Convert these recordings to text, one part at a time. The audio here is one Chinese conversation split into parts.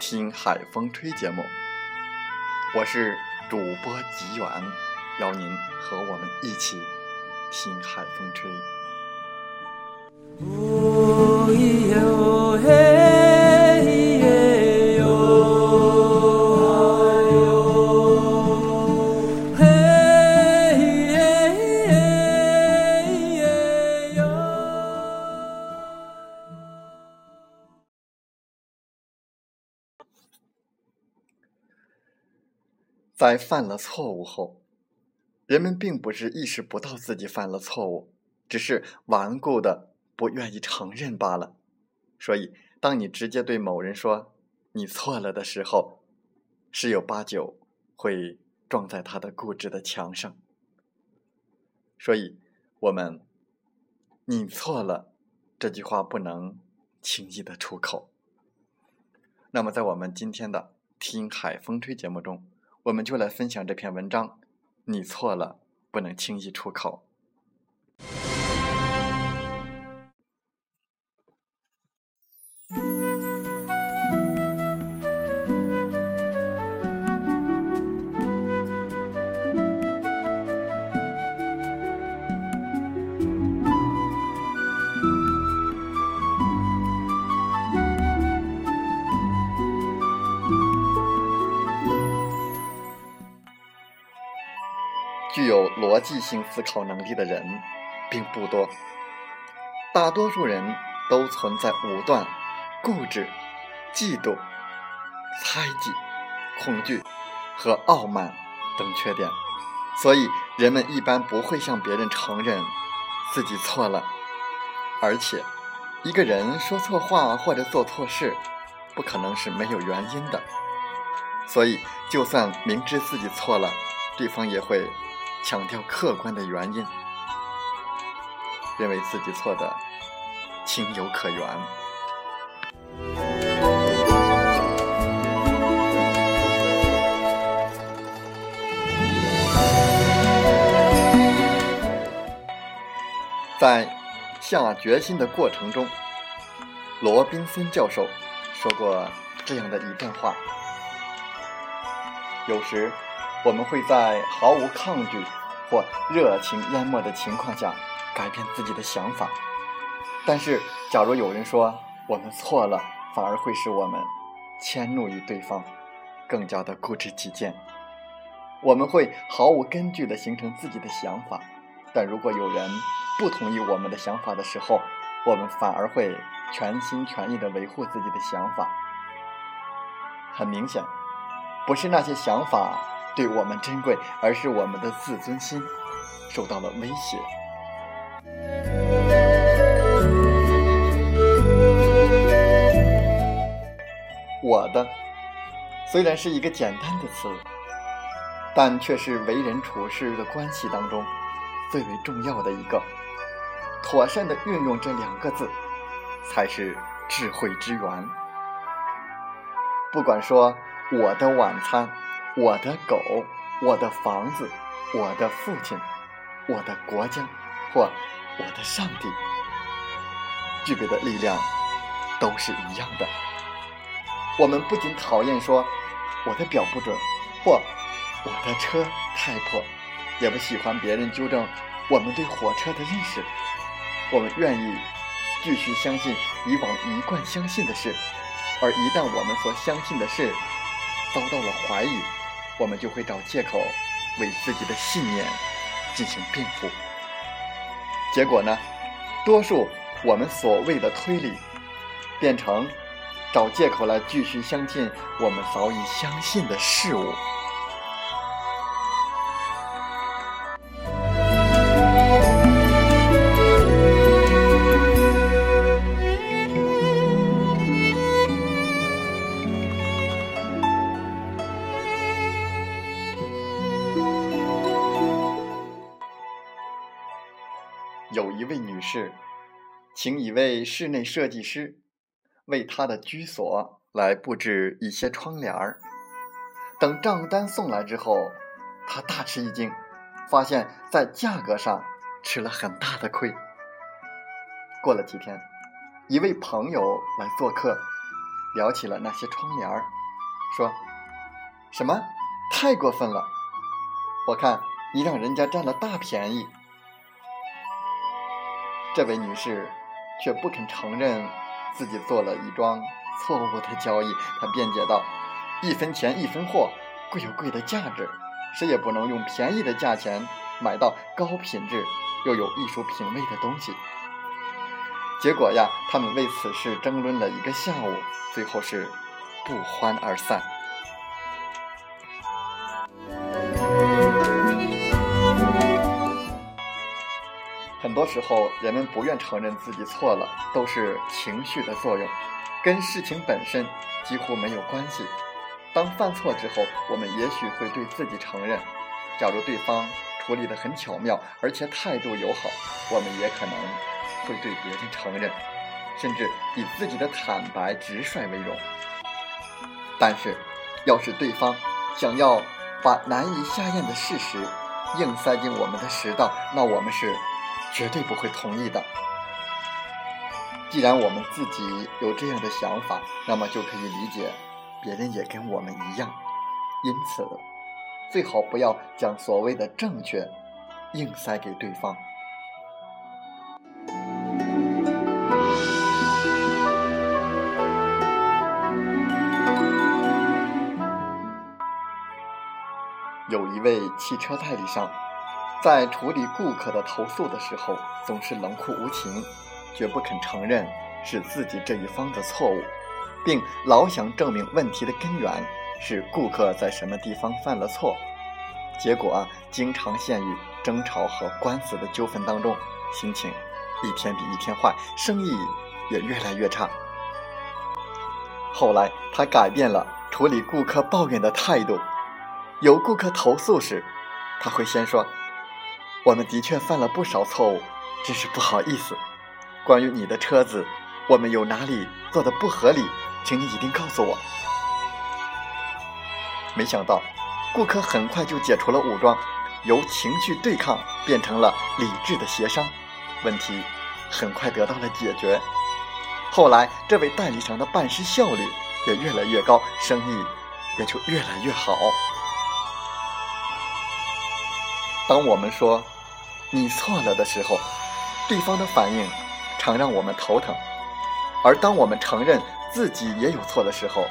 听海风吹》节目，我是。主播吉源，邀您和我们一起听海风吹。在犯了错误后，人们并不是意识不到自己犯了错误，只是顽固的不愿意承认罢了。所以，当你直接对某人说“你错了”的时候，十有八九会撞在他的固执的墙上。所以，我们“你错了”这句话不能轻易的出口。那么，在我们今天的《听海风吹》节目中。我们就来分享这篇文章。你错了，不能轻易出口。有逻辑性思考能力的人并不多，大多数人都存在武断、固执、嫉妒、猜忌、恐惧和傲慢等缺点，所以人们一般不会向别人承认自己错了。而且，一个人说错话或者做错事，不可能是没有原因的，所以就算明知自己错了，对方也会。强调客观的原因，认为自己错的情有可原。在下决心的过程中，罗宾森教授说过这样的一段话：有时。我们会在毫无抗拒或热情淹没的情况下改变自己的想法，但是，假如有人说我们错了，反而会使我们迁怒于对方，更加的固执己见。我们会毫无根据的形成自己的想法，但如果有人不同意我们的想法的时候，我们反而会全心全意的维护自己的想法。很明显，不是那些想法。对我们珍贵，而是我们的自尊心受到了威胁。我的虽然是一个简单的词，但却是为人处事的关系当中最为重要的一个。妥善的运用这两个字，才是智慧之源。不管说我的晚餐。我的狗，我的房子，我的父亲，我的国家，或我的上帝，具备的力量都是一样的。我们不仅讨厌说我的表不准，或我的车太破，也不喜欢别人纠正我们对火车的认识。我们愿意继续相信以往一贯相信的事，而一旦我们所相信的事遭到了怀疑，我们就会找借口为自己的信念进行辩护。结果呢，多数我们所谓的推理，变成找借口来继续相信我们早已相信的事物。一位女士，请一位室内设计师为她的居所来布置一些窗帘儿。等账单送来之后，她大吃一惊，发现在价格上吃了很大的亏。过了几天，一位朋友来做客，聊起了那些窗帘儿，说：“什么？太过分了！我看你让人家占了大便宜。”这位女士却不肯承认自己做了一桩错误的交易，她辩解道：“一分钱一分货，贵有贵的价值，谁也不能用便宜的价钱买到高品质又有艺术品味的东西。”结果呀，他们为此事争论了一个下午，最后是不欢而散。很多时候，人们不愿承认自己错了，都是情绪的作用，跟事情本身几乎没有关系。当犯错之后，我们也许会对自己承认。假如对方处理得很巧妙，而且态度友好，我们也可能会对别人承认，甚至以自己的坦白直率为荣。但是，要是对方想要把难以下咽的事实硬塞进我们的食道，那我们是。绝对不会同意的。既然我们自己有这样的想法，那么就可以理解，别人也跟我们一样。因此，最好不要将所谓的正确硬塞给对方。有一位汽车代理商。在处理顾客的投诉的时候，总是冷酷无情，绝不肯承认是自己这一方的错误，并老想证明问题的根源是顾客在什么地方犯了错。结果啊，经常陷于争吵和官司的纠纷当中，心情一天比一天坏，生意也越来越差。后来，他改变了处理顾客抱怨的态度，有顾客投诉时，他会先说。我们的确犯了不少错误，真是不好意思。关于你的车子，我们有哪里做的不合理，请你一定告诉我。没想到，顾客很快就解除了武装，由情绪对抗变成了理智的协商，问题很快得到了解决。后来，这位代理商的办事效率也越来越高，生意也就越来越好。当我们说“你错了”的时候，对方的反应常让我们头疼；而当我们承认自己也有错的时候，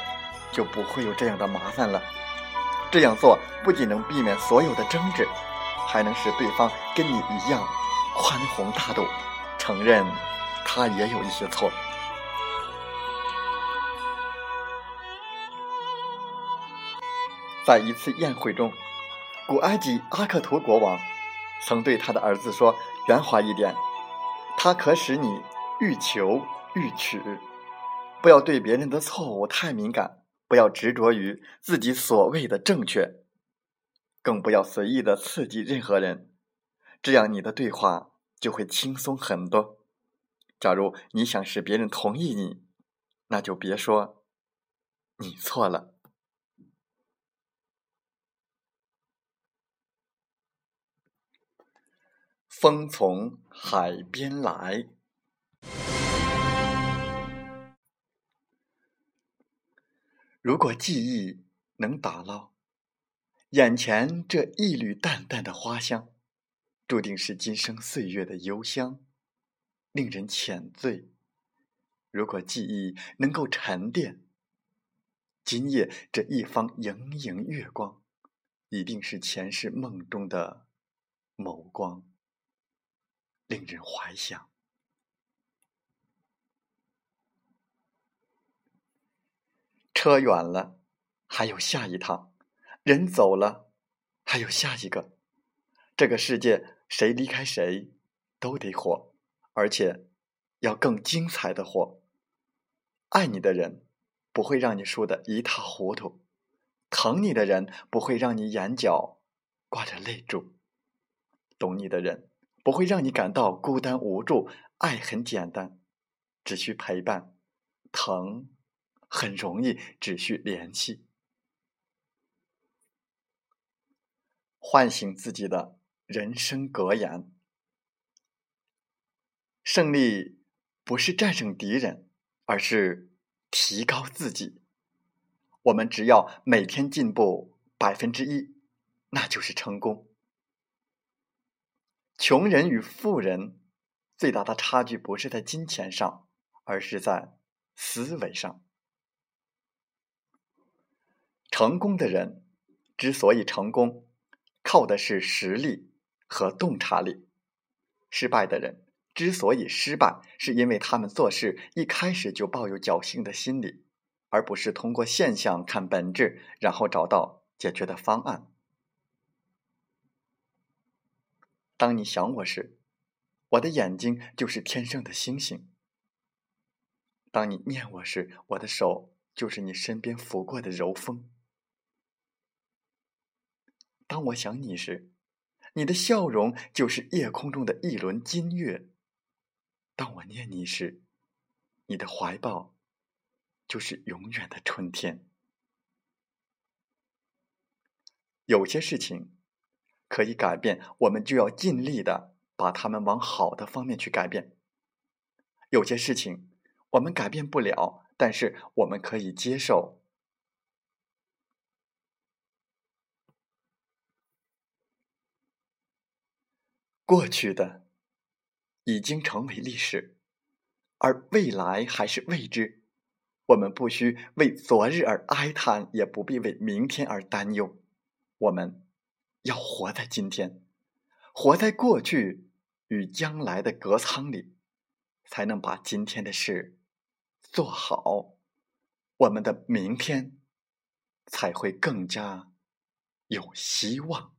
就不会有这样的麻烦了。这样做不仅能避免所有的争执，还能使对方跟你一样宽宏大度，承认他也有一些错。在一次宴会中。古埃及阿克图国王曾对他的儿子说：“圆滑一点，他可使你欲求欲取。不要对别人的错误太敏感，不要执着于自己所谓的正确，更不要随意的刺激任何人。这样你的对话就会轻松很多。假如你想使别人同意你，那就别说你错了。”风从海边来。如果记忆能打捞眼前这一缕淡淡的花香，注定是今生岁月的幽香，令人浅醉如果记忆能够沉淀，今夜这一方盈盈月光，一定是前世梦中的眸光，令人怀想。车远了，还有下一趟；人走了，还有下一个。这个世界，谁离开谁，都得活，而且要更精彩的活。爱你的人不会让你输得一塌糊涂，疼你的人不会让你眼角挂着泪珠，懂你的人不会让你感到孤单无助。爱很简单，只需陪伴；疼很容易，只需联系。唤醒自己的。人生格言：胜利不是战胜敌人，而是提高自己。我们只要每天进步百分之一，那就是成功。穷人与富人最大的差距不是在金钱上，而是在思维上。成功的人之所以成功，靠的是实力。和洞察力，失败的人之所以失败，是因为他们做事一开始就抱有侥幸的心理，而不是通过现象看本质，然后找到解决的方案。当你想我时，我的眼睛就是天上的星星；当你念我时，我的手就是你身边拂过的柔风；当我想你时，你的笑容就是夜空中的一轮金月。当我念你时，你的怀抱就是永远的春天。有些事情可以改变，我们就要尽力的把它们往好的方面去改变；有些事情我们改变不了，但是我们可以接受。过去的已经成为历史，而未来还是未知。我们不需为昨日而哀叹，也不必为明天而担忧。我们要活在今天，活在过去与将来的隔舱里，才能把今天的事做好。我们的明天才会更加有希望。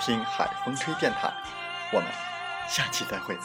听海风吹电台”。我们下期再会。